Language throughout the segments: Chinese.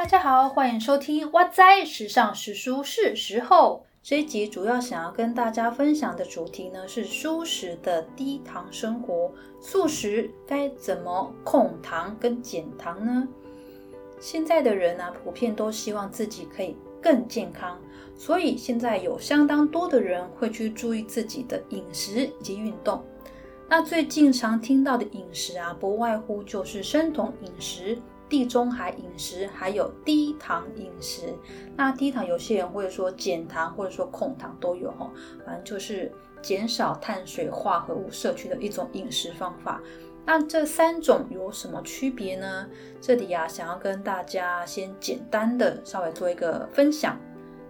大家好，欢迎收听哇哉时尚时蔬是时候。这一集主要想要跟大家分享的主题呢是素食的低糖生活。素食该怎么控糖跟减糖呢？现在的人呢，普遍都希望自己可以更健康，所以现在有相当多的人会去注意自己的饮食以及运动。那最近常听到的饮食啊，不外乎就是生酮饮食。地中海饮食还有低糖饮食，那低糖有些人会说减糖或者说控糖都有哈，反正就是减少碳水化合物摄取的一种饮食方法。那这三种有什么区别呢？这里啊，想要跟大家先简单的稍微做一个分享。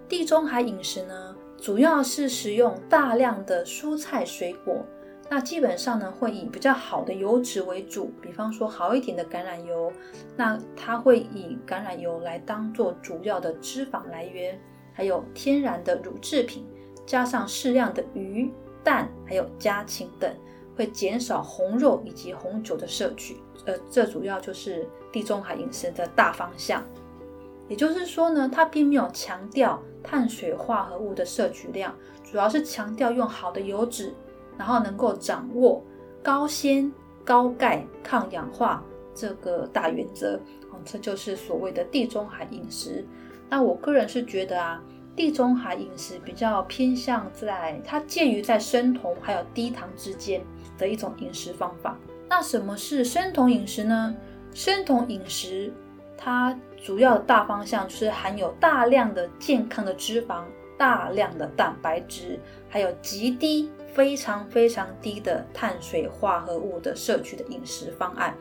地中海饮食呢，主要是食用大量的蔬菜水果。那基本上呢，会以比较好的油脂为主，比方说好一点的橄榄油，那它会以橄榄油来当做主要的脂肪来源，还有天然的乳制品，加上适量的鱼、蛋，还有家禽等，会减少红肉以及红酒的摄取。呃，这主要就是地中海饮食的大方向。也就是说呢，它并没有强调碳水化合物的摄取量，主要是强调用好的油脂。然后能够掌握高纤、高钙、抗氧化这个大原则，哦，这就是所谓的地中海饮食。那我个人是觉得啊，地中海饮食比较偏向在它介于在生酮还有低糖之间的一种饮食方法。那什么是生酮饮食呢？生酮饮食它主要的大方向是含有大量的健康的脂肪。大量的蛋白质，还有极低、非常非常低的碳水化合物的摄取的饮食方案。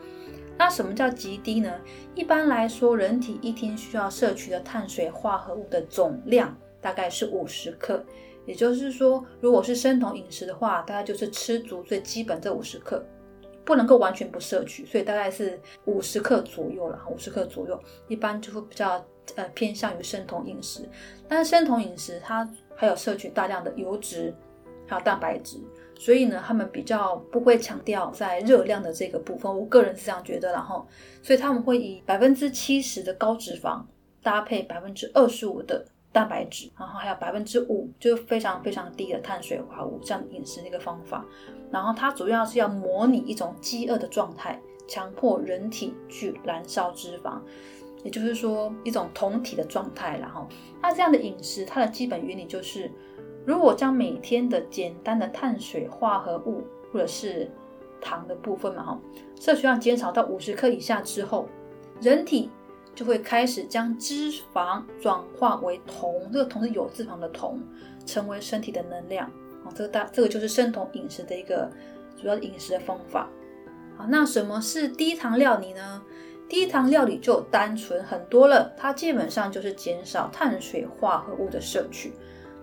那什么叫极低呢？一般来说，人体一天需要摄取的碳水化合物的总量大概是五十克。也就是说，如果是生酮饮食的话，大概就是吃足最基本这五十克，不能够完全不摄取，所以大概是五十克左右了。五十克左右，一般就会比较。呃，偏向于生酮饮食，但是生酮饮食它还有摄取大量的油脂，还有蛋白质，所以呢，他们比较不会强调在热量的这个部分。我个人是这样觉得，然后，所以他们会以百分之七十的高脂肪搭配百分之二十五的蛋白质，然后还有百分之五就非常非常低的碳水化合物这样饮食的一个方法。然后它主要是要模拟一种饥饿的状态，强迫人体去燃烧脂肪。也就是说，一种酮体的状态，然后，那这样的饮食，它的基本原理就是，如果将每天的简单的碳水化合物或者是糖的部分嘛，哈，摄取量减少到五十克以下之后，人体就会开始将脂肪转化为酮，这个酮是有脂肪的酮，成为身体的能量。哦，这个大，这个就是生酮饮食的一个主要饮食的方法。好，那什么是低糖料理呢？低糖料理就单纯很多了，它基本上就是减少碳水化合物的摄取。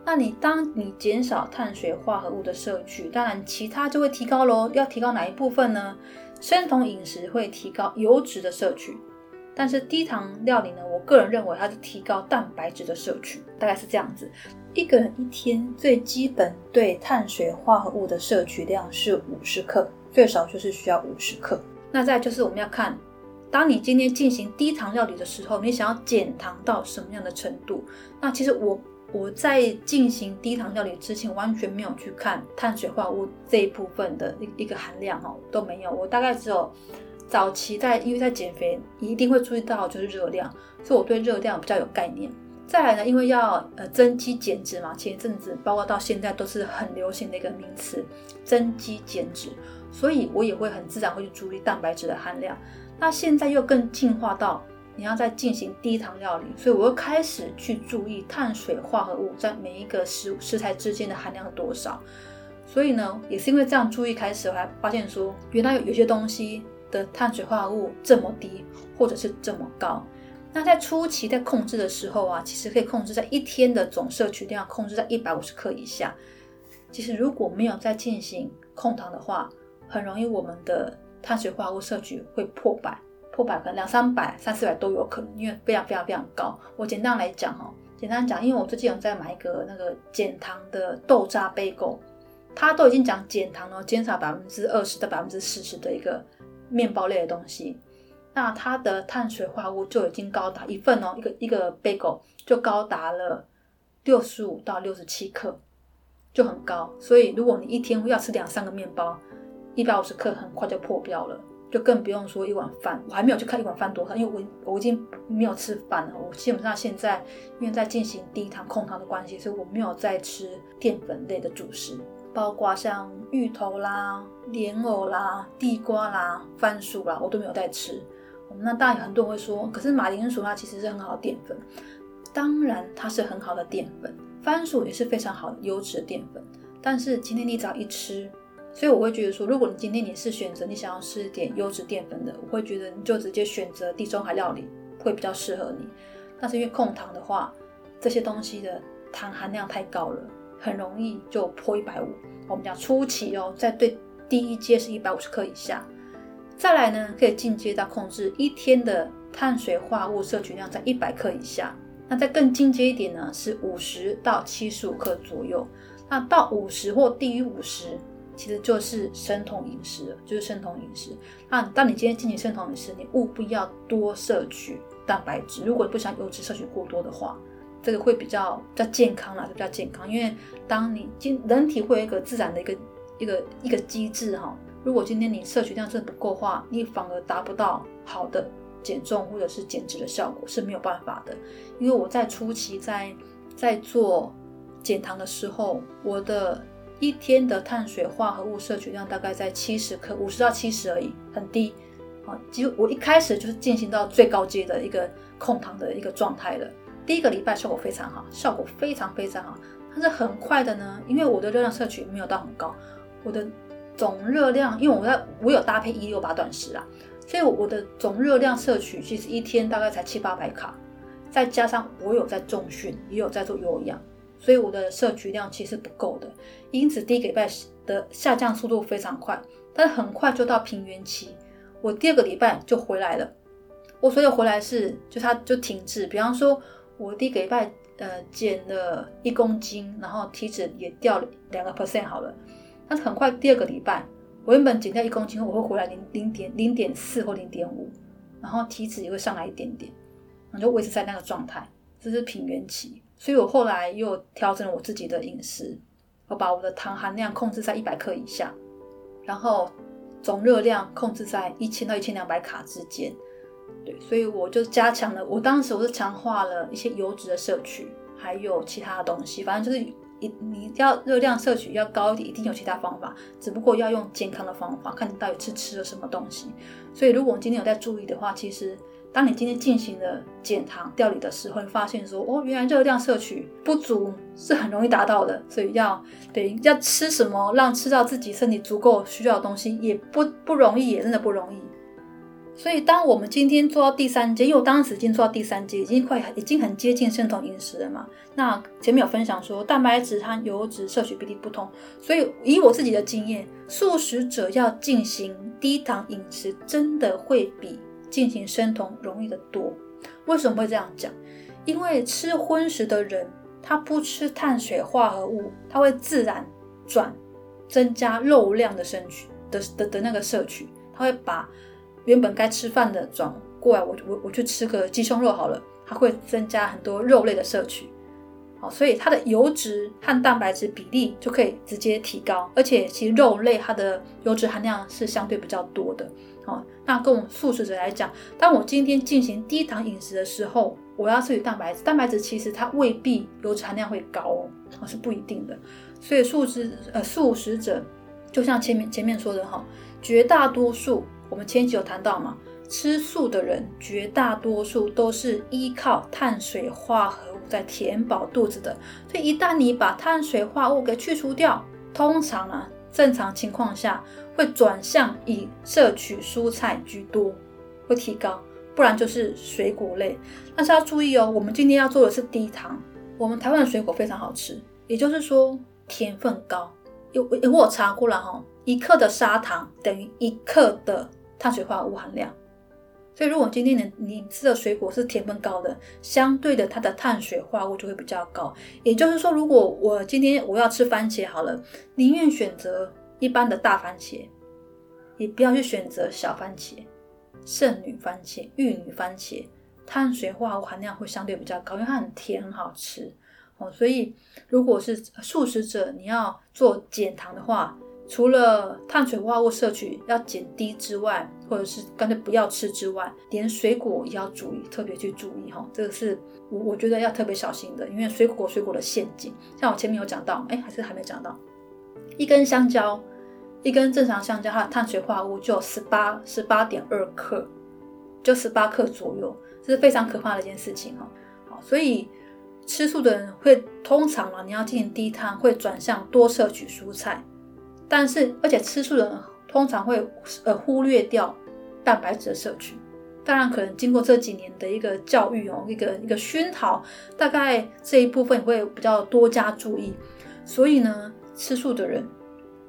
那你当你减少碳水化合物的摄取，当然其他就会提高喽。要提高哪一部分呢？生酮饮食会提高油脂的摄取，但是低糖料理呢，我个人认为它是提高蛋白质的摄取，大概是这样子。一个人一天最基本对碳水化合物的摄取量是五十克，最少就是需要五十克。那再就是我们要看。当你今天进行低糖料理的时候，你想要减糖到什么样的程度？那其实我我在进行低糖料理之前，完全没有去看碳水化合物这一部分的一一个含量哦，都没有。我大概只有早期在，因为在减肥，一定会注意到就是热量，所以我对热量比较有概念。再来呢，因为要呃增肌减脂嘛，前一阵子包括到现在都是很流行的一个名词，增肌减脂，所以我也会很自然会去注意蛋白质的含量。那现在又更进化到你要再进行低糖料理，所以我又开始去注意碳水化合物在每一个食食材之间的含量多少。所以呢，也是因为这样注意开始，我还发现说，原来有有些东西的碳水化合物这么低，或者是这么高。那在初期在控制的时候啊，其实可以控制在一天的总摄取量控制在一百五十克以下。其实如果没有再进行控糖的话，很容易我们的。碳水化合物摄取会破百，破百可能两三百、三四百都有可能，因为非常非常非常高。我简单来讲哈，简单讲，因为我最近有在买一个那个减糖的豆渣杯狗，它都已经讲减糖了，减少百分之二十到百分之四十的一个面包类的东西。那它的碳水化合物就已经高达一份哦，一个一个 bagel 就高达了六十五到六十七克，就很高。所以如果你一天要吃两三个面包，一百五十克很快就破标了，就更不用说一碗饭。我还没有去看一碗饭多少，因为我我已经没有吃饭了。我基本上现在因为在进行低糖控糖的关系，所以我没有再吃淀粉类的主食。包括像芋头啦、莲藕啦、地瓜啦、番薯啦，我都没有在吃。那当然很多人会说，可是马铃薯它其实是很好的淀粉，当然它是很好的淀粉，番薯也是非常好的优质的淀粉。但是今天你只要一吃，所以我会觉得说，如果你今天你是选择你想要吃点优质淀粉的，我会觉得你就直接选择地中海料理会比较适合你。但是因为控糖的话，这些东西的糖含量太高了。很容易就破一百五。我们讲初期哦，在对第一阶是一百五十克以下，再来呢可以进阶到控制一天的碳水化合物摄取量在一百克以下。那再更进阶一点呢，是五十到七十五克左右。那到五十或低于五十，其实就是生酮饮食，就是生酮饮食。那当你今天进行生酮饮食，你务必要多摄取蛋白质。如果不想油脂摄取过多的话。这个会比较比较健康啦，比较健康，因为当你今人体会有一个自然的一个一个一个机制哈，如果今天你摄取量真的不够的话，你反而达不到好的减重或者是减脂的效果是没有办法的。因为我在初期在在做减糖的时候，我的一天的碳水化合物摄取量大概在七十克，五十到七十而已，很低啊。其实我一开始就是进行到最高阶的一个控糖的一个状态了。第一个礼拜效果非常好，效果非常非常好。但是很快的呢，因为我的热量摄取没有到很高，我的总热量，因为我在我有搭配一六八断食啊，所以我的总热量摄取其实一天大概才七八百卡，再加上我有在重训，也有在做有氧，所以我的摄取量其实不够的。因此第一个礼拜的下降速度非常快，但很快就到平原期，我第二个礼拜就回来了。我所有回来是就它就停滞，比方说。我第一个礼拜，呃，减了一公斤，然后体脂也掉了两个 percent 好了。但是很快第二个礼拜，我原本减掉一公斤，我会回来零零点零点四或零点五，然后体脂也会上来一点点，然后就维持在那个状态，这是平原期。所以我后来又调整了我自己的饮食，我把我的糖含量控制在一百克以下，然后总热量控制在一千到一千两百卡之间。对，所以我就加强了。我当时我是强化了一些油脂的摄取，还有其他的东西。反正就是一你要热量摄取要高一点，一定有其他方法，只不过要用健康的方法，看你到底是吃了什么东西。所以如果你今天有在注意的话，其实当你今天进行了减糖调理的时候，会发现说哦，原来热量摄取不足是很容易达到的。所以要对要吃什么，让吃到自己身体足够需要的东西，也不不容易，也真的不容易。所以，当我们今天做到第三阶，因为我当时已经做到第三阶，已经快已经很接近生酮饮食了嘛。那前面有分享说，蛋白质和油脂摄取比例不同，所以以我自己的经验，素食者要进行低糖饮食，真的会比进行生酮容易的多。为什么会这样讲？因为吃荤食的人，他不吃碳水化合物，他会自然转增加肉量的摄取的的的那个摄取，他会把。原本该吃饭的转过来，我我我去吃个鸡胸肉好了，它会增加很多肉类的摄取，好，所以它的油脂和蛋白质比例就可以直接提高，而且其实肉类它的油脂含量是相对比较多的，好，那跟我们素食者来讲，当我今天进行低糖饮食的时候，我要摄取蛋白质，蛋白质其实它未必油脂含量会高哦，是不一定的，所以素食呃素食者就像前面前面说的哈，绝大多数。我们前期有谈到嘛，吃素的人绝大多数都是依靠碳水化合物在填饱肚子的，所以一旦你把碳水化合物给去除掉，通常呢，正常情况下会转向以摄取蔬菜居多，会提高，不然就是水果类。但是要注意哦，我们今天要做的是低糖，我们台湾的水果非常好吃，也就是说甜分高，有有我查过了哈，一克的砂糖等于一克的。碳水化合物含量，所以如果今天你你吃的水果是甜分高的，相对的它的碳水化合物就会比较高。也就是说，如果我今天我要吃番茄好了，宁愿选择一般的大番茄，也不要去选择小番茄。圣女番茄、玉女番茄，碳水化合物含量会相对比较高，因为它很甜，很好吃哦。所以如果是素食者，你要做减糖的话，除了碳水化合物摄取要减低之外，或者是干脆不要吃之外，连水果也要注意，特别去注意哈。这个是我我觉得要特别小心的，因为水果水果的陷阱，像我前面有讲到，哎，还是还没讲到，一根香蕉，一根正常香蕉，它的碳水化合物就十八十八点二克，就十八克左右，这是非常可怕的一件事情哈。好，所以吃素的人会通常啊，你要进行低碳，会转向多摄取蔬菜。但是，而且吃素的人通常会呃忽略掉蛋白质的摄取。当然，可能经过这几年的一个教育哦，一个一个熏陶，大概这一部分会比较多加注意。所以呢，吃素的人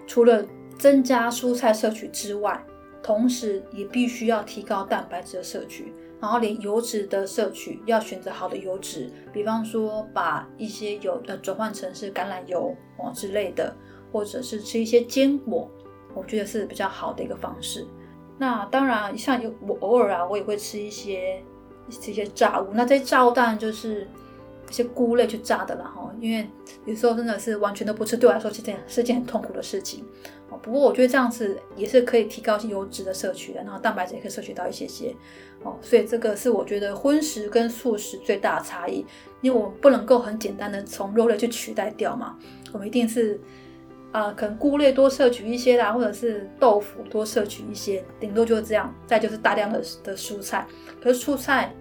除了增加蔬菜摄取之外，同时也必须要提高蛋白质的摄取，然后连油脂的摄取要选择好的油脂，比方说把一些油呃转换成是橄榄油哦之类的。或者是吃一些坚果，我觉得是比较好的一个方式。那当然，像有我偶尔啊，我也会吃一些这些炸物。那这些炸物当然就是一些菇类去炸的了哈。因为有时候真的是完全都不吃，对我来说是件是件很痛苦的事情。不过我觉得这样子也是可以提高油脂的摄取的，然后蛋白质也可以摄取到一些些。哦，所以这个是我觉得荤食跟素食最大的差异，因为我们不能够很简单的从肉类去取代掉嘛，我们一定是。啊，可能菇类多摄取一些啦，或者是豆腐多摄取一些，顶多就是这样。再就是大量的的蔬菜，可是蔬菜，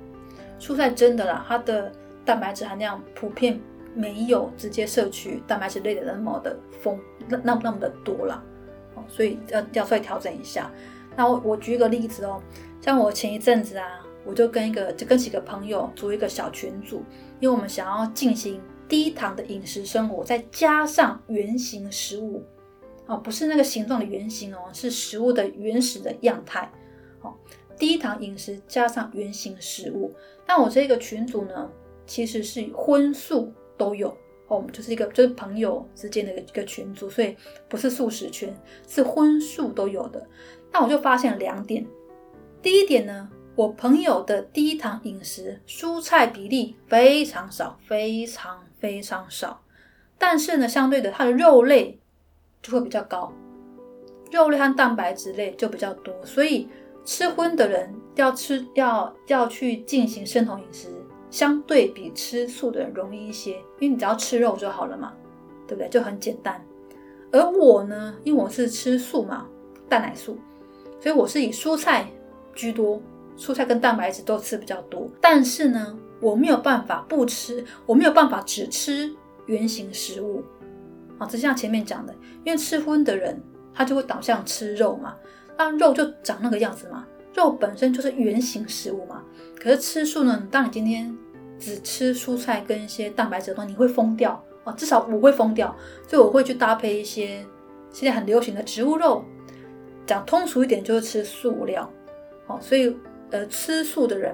蔬菜真的啦，它的蛋白质含量普遍没有直接摄取蛋白质类的那么的丰，那那那么的多啦。哦，所以要要再调整一下。那我我举一个例子哦，像我前一阵子啊，我就跟一个就跟几个朋友组一个小群组，因为我们想要进行。低糖的饮食生活，再加上原形食物，哦，不是那个形状的原形哦，是食物的原始的样态。哦，低糖饮食加上原形食物。那我这个群组呢，其实是荤素都有哦，我们就是一个就是朋友之间的一个一个群组，所以不是素食圈，是荤素都有的。那我就发现两点，第一点呢。我朋友的低糖饮食，蔬菜比例非常少，非常非常少。但是呢，相对的，它的肉类就会比较高，肉类和蛋白质类就比较多。所以吃荤的人要吃要要去进行生酮饮食，相对比吃素的人容易一些，因为你只要吃肉就好了嘛，对不对？就很简单。而我呢，因为我是吃素嘛，蛋奶素，所以我是以蔬菜居多。蔬菜跟蛋白质都吃比较多，但是呢，我没有办法不吃，我没有办法只吃原形食物啊。就像前面讲的，因为吃荤的人他就会导向吃肉嘛，那肉就长那个样子嘛，肉本身就是原形食物嘛。可是吃素呢，当你今天只吃蔬菜跟一些蛋白质的话，你会疯掉啊，至少我会疯掉，所以我会去搭配一些现在很流行的植物肉，讲通俗一点就是吃素料，哦，所以。呃，吃素的人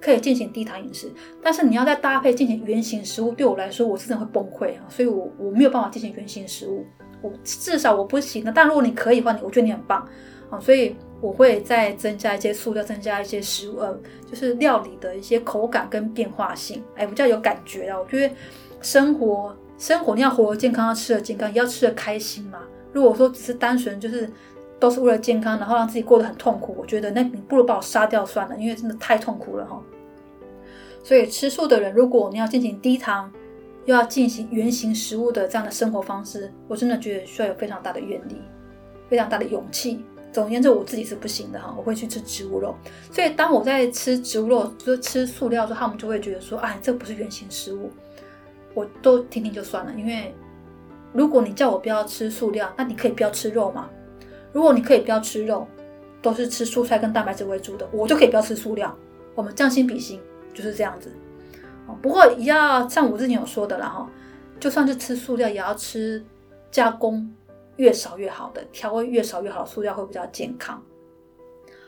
可以进行低糖饮食，但是你要再搭配进行原型食物，对我来说，我真的会崩溃啊！所以，我我没有办法进行原型食物，我至少我不行的。但如果你可以的话，你我觉得你很棒啊！所以我会再增加一些素料，增加一些食物，呃，就是料理的一些口感跟变化性，哎，比较有感觉啊！我觉得生活生活你要活得健康，要吃的健康，也要吃的开心嘛。如果说只是单纯就是。都是为了健康，然后让自己过得很痛苦。我觉得那你不如把我杀掉算了，因为真的太痛苦了哈。所以吃素的人，如果你要进行低糖，又要进行原形食物的这样的生活方式，我真的觉得需要有非常大的愿力，非常大的勇气。总而言之，我自己是不行的哈，我会去吃植物肉。所以当我在吃植物肉，就吃塑料的时候，他们就会觉得说：“哎，这不是原形食物。”我都听听就算了，因为如果你叫我不要吃塑料，那你可以不要吃肉嘛。如果你可以不要吃肉，都是吃蔬菜跟蛋白质为主的，我就可以不要吃塑料。我们将心比心，就是这样子。不过也要像我之前有说的了哈，就算是吃塑料，也要吃加工越少越好的，调味越少越好，塑料会比较健康。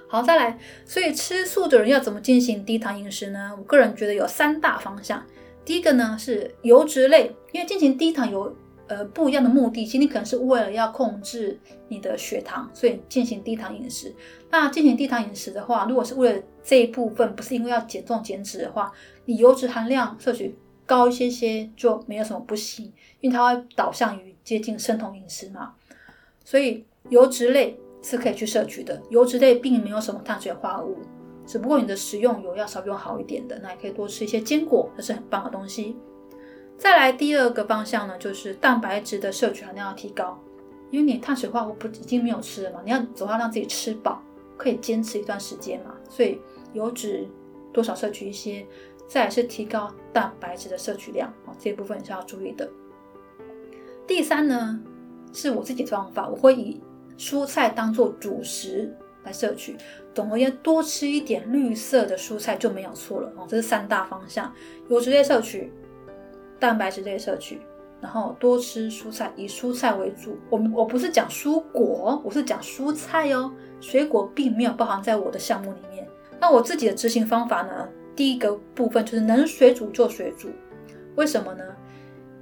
好，再来，所以吃素的人要怎么进行低糖饮食呢？我个人觉得有三大方向。第一个呢是油脂类，因为进行低糖油呃不一样的目的，其实你可能是为了要控制你的血糖，所以进行低糖饮食。那进行低糖饮食的话，如果是为了这一部分，不是因为要减重减脂的话，你油脂含量摄取高一些些就没有什么不行，因为它会导向于接近生酮饮食嘛。所以油脂类是可以去摄取的，油脂类并没有什么碳水化合物。只不过你的食用油要稍微用好一点的，那也可以多吃一些坚果，这是很棒的东西。再来第二个方向呢，就是蛋白质的摄取含量要提高，因为你碳水化合物不已经没有吃了嘛，你要总要让自己吃饱，可以坚持一段时间嘛，所以油脂多少摄取一些，再是提高蛋白质的摄取量啊，这一部分是要注意的。第三呢，是我自己的方法，我会以蔬菜当做主食。来摄取，总而言之，多吃一点绿色的蔬菜就没有错了哦。这是三大方向：油脂类摄取、蛋白质类摄取，然后多吃蔬菜，以蔬菜为主。我我不是讲蔬果，我是讲蔬菜哦。水果并没有包含在我的项目里面。那我自己的执行方法呢？第一个部分就是能水煮就水煮。为什么呢？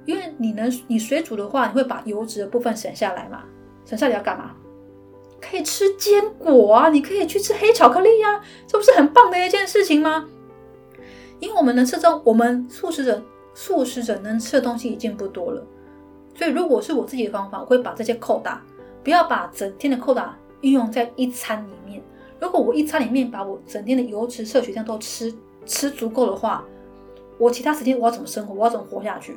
因为你能你水煮的话，你会把油脂的部分省下来嘛？省下来要干嘛？可以吃坚果啊，你可以去吃黑巧克力呀，这不是很棒的一件事情吗？因为我们能吃中，我们素食者素食者能吃的东西已经不多了，所以如果是我自己的方法，我会把这些扣打，不要把整天的扣打运用在一餐里面。如果我一餐里面把我整天的油脂摄取量都吃吃足够的话，我其他时间我要怎么生活？我要怎么活下去？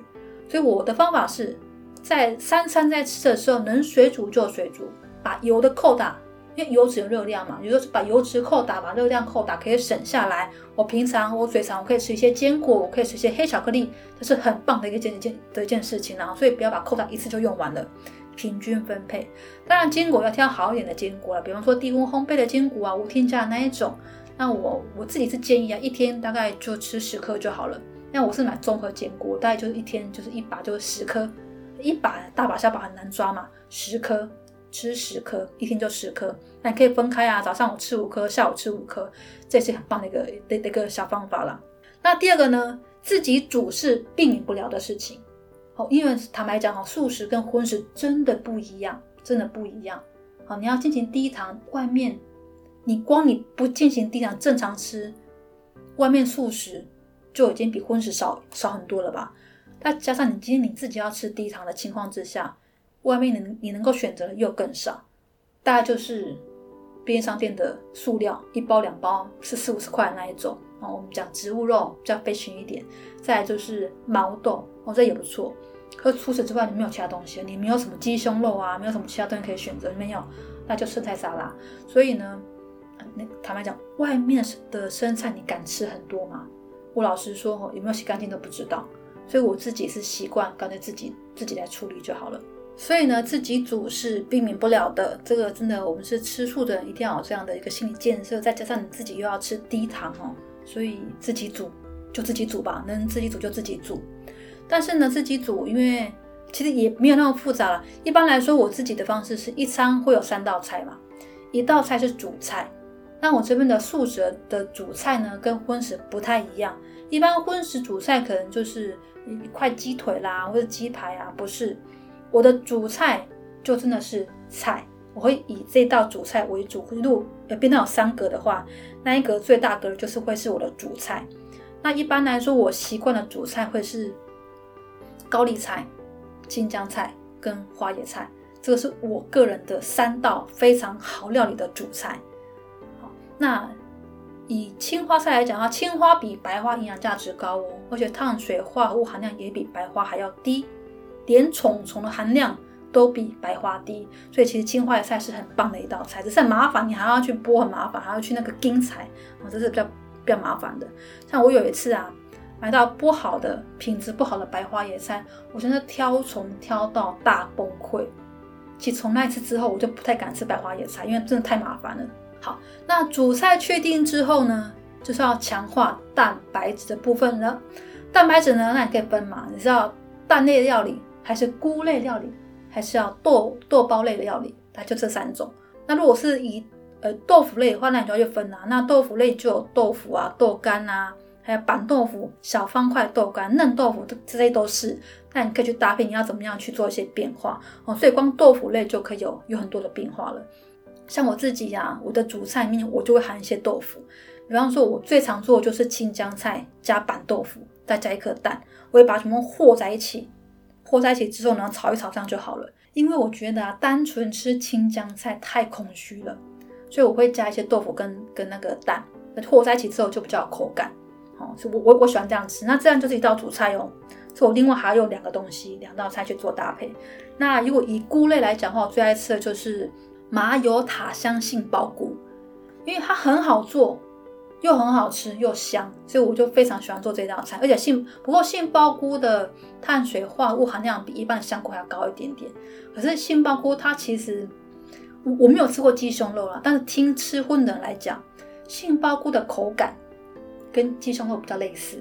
所以我的方法是在三餐在吃的时候，能水煮就水煮。把油的扣打，因为油脂有热量嘛，也就是把油脂扣打，把热量扣打，可以省下来。我平常我嘴馋，我可以吃一些坚果，我可以吃一些黑巧克力，这是很棒的一个件件的一件事情啊。所以不要把扣打一次就用完了，平均分配。当然坚果要挑好一点的坚果了，比方说低温烘焙的坚果啊，无添加的那一种。那我我自己是建议啊，一天大概就吃十颗就好了。那我是买综合坚果，大概就是一天就是一把就是十颗，一把大把小把很难抓嘛，十颗。吃十颗，一天就十颗，那你可以分开啊，早上我吃五颗，下午吃五颗，这是很棒的一个的一个小方法了。那第二个呢，自己煮是避免不了的事情。哦，因为坦白讲哈，素食跟荤食真的不一样，真的不一样。好，你要进行低糖，外面你光你不进行低糖，正常吃，外面素食就已经比荤食少少很多了吧？再加上你今天你自己要吃低糖的情况之下。外面能你能够选择的又更少，大概就是便利商店的塑料一包两包是四五十块那一种哦。我们讲植物肉比较肥群一点，再来就是毛豆哦，这也不错。可除此之外，你没有其他东西，你没有什么鸡胸肉啊，没有什么其他东西可以选择，没有，那就生菜沙拉。所以呢，那坦白讲，外面的生菜你敢吃很多吗？我老实说，有没有洗干净都不知道。所以我自己是习惯干脆自己自己来处理就好了。所以呢，自己煮是避免不了的。这个真的，我们是吃素的人，一定要有这样的一个心理建设。再加上你自己又要吃低糖哦，所以自己煮就自己煮吧，能自己煮就自己煮。但是呢，自己煮，因为其实也没有那么复杂了。一般来说，我自己的方式是一餐会有三道菜嘛，一道菜是主菜。那我这边的素食的主菜呢，跟荤食不太一样。一般荤食主菜可能就是一块鸡腿啦，或者鸡排啊，不是。我的主菜就真的是菜，我会以这道主菜为主。如果呃边上有三格的话，那一格最大格就是会是我的主菜。那一般来说，我习惯的主菜会是高丽菜、青江菜跟花椰菜，这个是我个人的三道非常好料理的主菜。好，那以青花菜来讲的话，青花比白花营养价值高哦，而且碳水化合物含量也比白花还要低。连虫虫的含量都比白花低，所以其实青花野菜是很棒的一道菜，只是很麻烦，你还要去剥，很麻烦，还要去那个茎菜，啊，这是比较比较麻烦的。像我有一次啊，买到剥好的、品质不好的白花野菜，我真的挑虫挑到大崩溃。其实从那一次之后，我就不太敢吃白花野菜，因为真的太麻烦了。好，那主菜确定之后呢，就是要强化蛋白质的部分了。蛋白质呢，那你可以分嘛，你知道蛋类料理。还是菇类料理，还是要豆豆包类的料理，它就这三种。那如果是以呃豆腐类的话，那你就要去分啦。那豆腐类就有豆腐啊、豆干啊，还有板豆腐、小方块豆干、嫩豆腐，这些都是。那你可以去搭配你要怎么样去做一些变化哦。所以光豆腐类就可以有有很多的变化了。像我自己呀，我的主菜里面我就会含一些豆腐，比方说我最常做的就是青江菜加板豆腐，再加一颗蛋，我会把它全部和在一起，和在一起之后呢，炒一炒这样就好了。因为我觉得啊，单纯吃青江菜太空虚了，所以我会加一些豆腐跟跟那个蛋和在一起之后就比较有口感。哦，所以我我我喜欢这样吃。那这样就是一道主菜哦。所以我另外还有两个东西，两道菜去做搭配。那如果以菇类来讲的话，我最爱吃的就是麻油塔香杏鲍菇，因为它很好做，又很好吃又香，所以我就非常喜欢做这道菜。而且杏不过杏鲍菇的碳水化合物含量比一般的香菇还要高一点点。可是杏鲍菇它其实我我没有吃过鸡胸肉啦，但是听吃荤的人来讲，杏鲍菇的口感。跟鸡胸肉比较类似，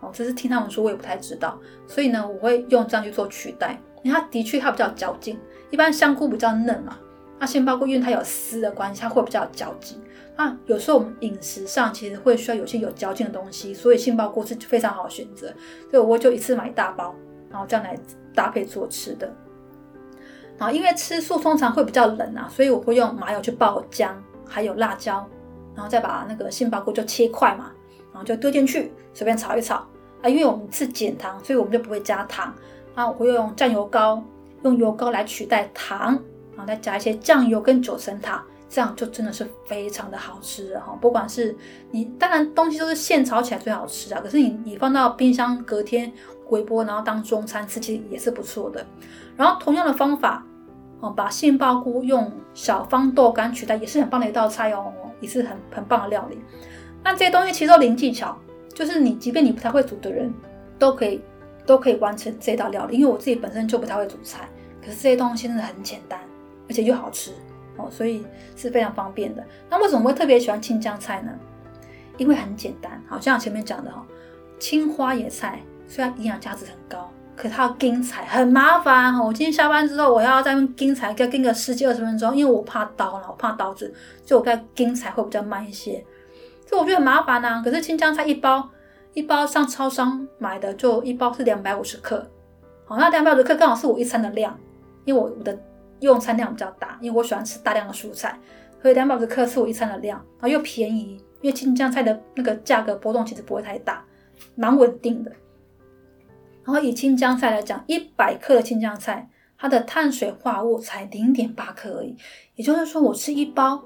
哦，只是听他们说，我也不太知道，所以呢，我会用这样去做取代。因为它的确它比较嚼劲，一般香菇比较嫩嘛，那杏鲍菇因为它有丝的关系，它会比较有嚼劲。那有时候我们饮食上其实会需要有些有嚼劲的东西，所以杏鲍菇是非常好选择。所以我就一次买一大包，然后这样来搭配做吃的。然后因为吃素通常会比较冷啊，所以我会用麻油去爆姜，还有辣椒。然后再把那个杏鲍菇就切块嘛，然后就丢进去，随便炒一炒啊。因为我们是减糖，所以我们就不会加糖。啊，我会用酱油膏，用油膏来取代糖，然后再加一些酱油跟九层塔，这样就真的是非常的好吃哈。不管是你，当然东西都是现炒起来最好吃啊。可是你你放到冰箱隔天微波，然后当中餐吃，其实也是不错的。然后同样的方法。哦把杏鲍菇用小方豆干取代，也是很棒的一道菜哦，也是很很棒的料理。那这些东西其实都零技巧，就是你即便你不太会煮的人，都可以都可以完成这道料理。因为我自己本身就不太会煮菜，可是这些东西真的很简单，而且又好吃哦，所以是非常方便的。那为什么会特别喜欢青江菜呢？因为很简单，好像前面讲的哈，青花野菜虽然营养价值很高。可它要钉材很麻烦哈，我今天下班之后我要在钉材，要钉个十几二十分钟，因为我怕刀了，我怕刀子，所以我在钉材会比较慢一些，所以我觉得很麻烦呐。可是青江菜一包一包上超商买的就一包是两百五十克，好，那两百五十克刚好是我一餐的量，因为我我的用餐量比较大，因为我喜欢吃大量的蔬菜，所以两百五十克是我一餐的量，然后又便宜，因为青江菜的那个价格波动其实不会太大，蛮稳定的。然后以青江菜来讲，一百克的青江菜，它的碳水化合物才零点八克而已。也就是说，我吃一包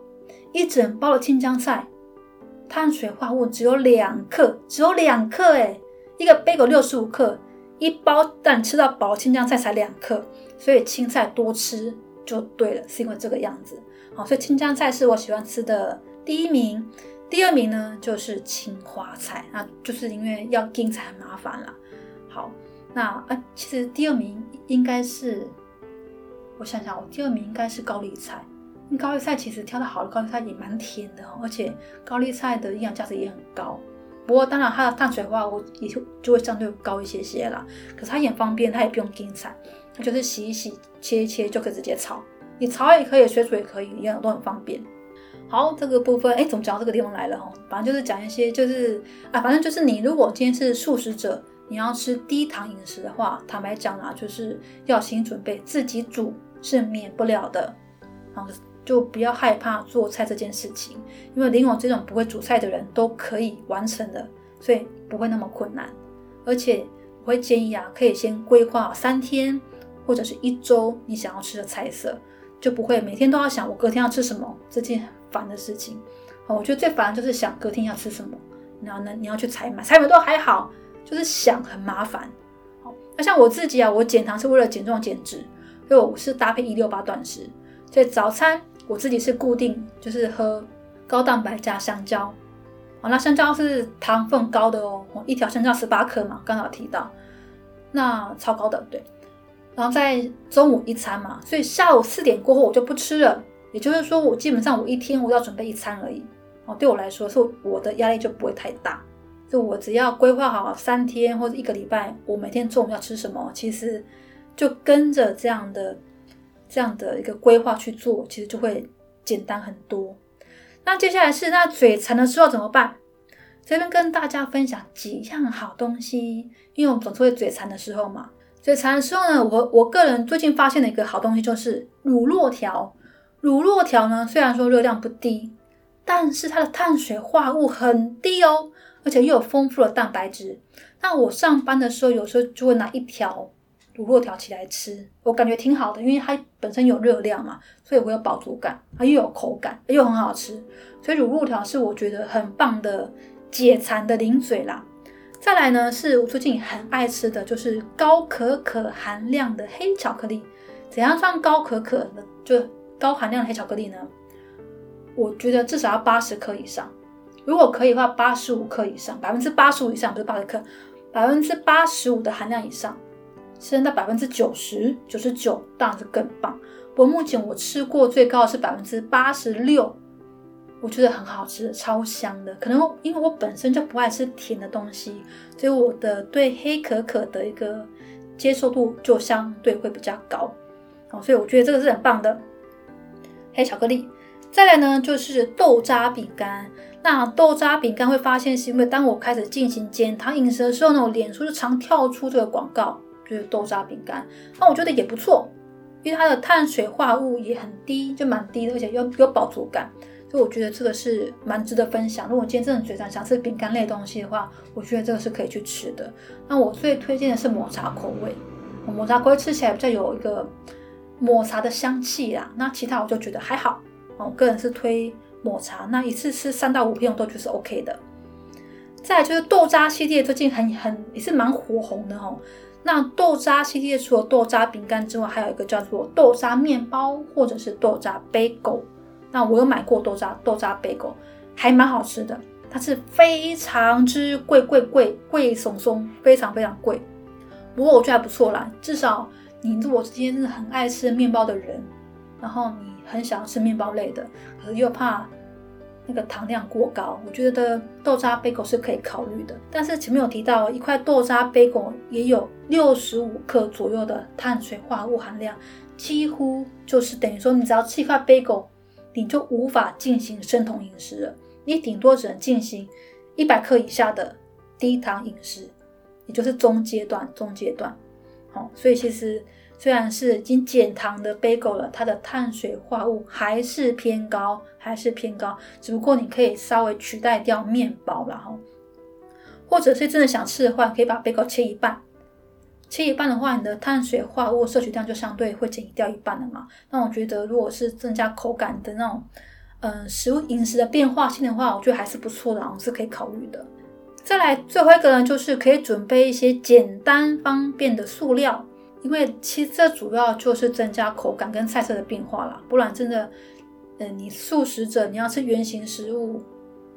一整包的青江菜，碳水化合物只有两克，只有两克诶一个杯狗六十五克，一包但吃到饱青江菜才两克，所以青菜多吃就对了，是因为这个样子。好，所以青江菜是我喜欢吃的第一名。第二名呢就是青花菜，那就是因为要订菜很麻烦了。好。那啊，其实第二名应该是，我想想，我第二名应该是高丽菜。高丽菜其实挑的好的高丽菜也蛮甜的，而且高丽菜的营养价值也很高。不过当然它的碳水化合物也就就会相对高一些些啦。可是它也很方便，它也不用腌菜，就是洗一洗、切一切就可以直接炒。你炒也可以，水煮也可以，一样都很方便。好，这个部分哎，怎么讲到这个地方来了哈？反正就是讲一些，就是啊，反正就是你如果今天是素食者。你要吃低糖饮食的话，坦白讲啊，就是要先准备自己煮是免不了的，然后就不要害怕做菜这件事情，因为连我这种不会煮菜的人都可以完成的，所以不会那么困难。而且我会建议啊，可以先规划三天或者是一周你想要吃的菜色，就不会每天都要想我隔天要吃什么这件很烦的事情。哦，我觉得最烦的就是想隔天要吃什么，然后呢你要去采买，采买都还好。就是想很麻烦，好，那像我自己啊，我减糖是为了减重减脂，所以我是搭配一六八断食，所以早餐我自己是固定就是喝高蛋白加香蕉，好，那香蕉是糖分高的哦，一条香蕉十八克嘛，刚好提到，那超高的对，然后在中午一餐嘛，所以下午四点过后我就不吃了，也就是说我基本上我一天我要准备一餐而已，哦，对我来说是我的压力就不会太大。就我只要规划好三天或者一个礼拜，我每天中午要吃什么，其实就跟着这样的这样的一个规划去做，其实就会简单很多。那接下来是那嘴馋的时候怎么办？这边跟大家分享几样好东西，因为我们总是会嘴馋的时候嘛。嘴馋的时候呢，我我个人最近发现的一个好东西就是乳酪条。乳酪条呢，虽然说热量不低，但是它的碳水化合物很低哦，而且又有丰富的蛋白质。那我上班的时候，有时候就会拿一条乳酪条起来吃，我感觉挺好的，因为它本身有热量嘛，所以我有饱足感，它又有口感，又很好吃。所以乳酪条是我觉得很棒的。解馋的零嘴啦，再来呢是我最近很爱吃的就是高可可含量的黑巧克力。怎样算高可可的就高含量的黑巧克力呢？我觉得至少要八十克以上，如果可以的话，八十五克以上，百分之八十五以上不是八十克，百分之八十五的含量以上，升到百分之九十九十九当然是更棒。我目前我吃过最高的是百分之八十六。我觉得很好吃，超香的。可能因为我本身就不爱吃甜的东西，所以我的对黑可可的一个接受度就相对会比较高。哦，所以我觉得这个是很棒的黑巧克力。再来呢，就是豆渣饼干。那豆渣饼干会发现是因为当我开始进行减糖饮食的时候呢，我脸书就常跳出这个广告，就是豆渣饼干。那我觉得也不错，因为它的碳水化物也很低，就蛮低的，而且又有饱足感。所以我觉得这个是蛮值得分享。如果今天真的嘴馋想吃饼干类东西的话，我觉得这个是可以去吃的。那我最推荐的是抹茶口味，抹茶口味吃起来比较有一个抹茶的香气啦。那其他我就觉得还好。我个人是推抹茶，那一次吃三到五片我都觉得是 OK 的。再就是豆渣系列，最近很很也是蛮火红的哦。那豆渣系列除了豆渣饼干之外，还有一个叫做豆渣面包或者是豆渣 bagel。那我有买过豆渣豆渣贝果，还蛮好吃的。它是非常之贵贵贵贵松松，非常非常贵。不过我觉得还不错啦，至少你如果今天是很爱吃面包的人，然后你很想要吃面包类的，可是又怕那个糖量过高，我觉得豆渣贝果是可以考虑的。但是前面有提到，一块豆渣贝果也有六十五克左右的碳水化合物含量，几乎就是等于说你只要吃一块贝果。你就无法进行生酮饮食了，你顶多只能进行一百克以下的低糖饮食，也就是中阶段。中阶段，好，所以其实虽然是已经减糖的 bagel 了，它的碳水化物还是偏高，还是偏高。只不过你可以稍微取代掉面包了哈，或者是真的想吃的话，可以把 bagel 切一半。切一半的话，你的碳水化合物摄取量就相对会减掉一半了嘛。那我觉得，如果是增加口感的那种，嗯，食物饮食的变化性的话，我觉得还是不错的，是可以考虑的。再来最后一个呢，就是可以准备一些简单方便的塑料，因为其实这主要就是增加口感跟菜色的变化啦。不然真的，嗯，你素食者你要吃原形食物，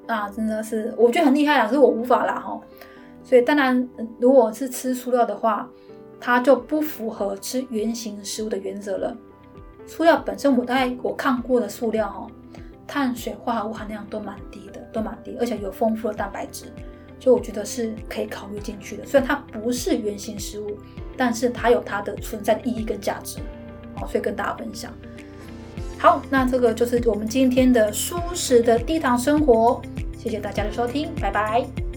啊，真的是我觉得很厉害啦，可是我无法啦哈。所以当然，如果是吃塑料的话，它就不符合吃原形食物的原则了。塑料本身，我大概我看过的塑料哦，碳水化合物含量都蛮低的，都蛮低，而且有丰富的蛋白质，所以我觉得是可以考虑进去的。虽然它不是原形食物，但是它有它的存在的意义跟价值，好，所以跟大家分享。好，那这个就是我们今天的舒适的低糖生活，谢谢大家的收听，拜拜。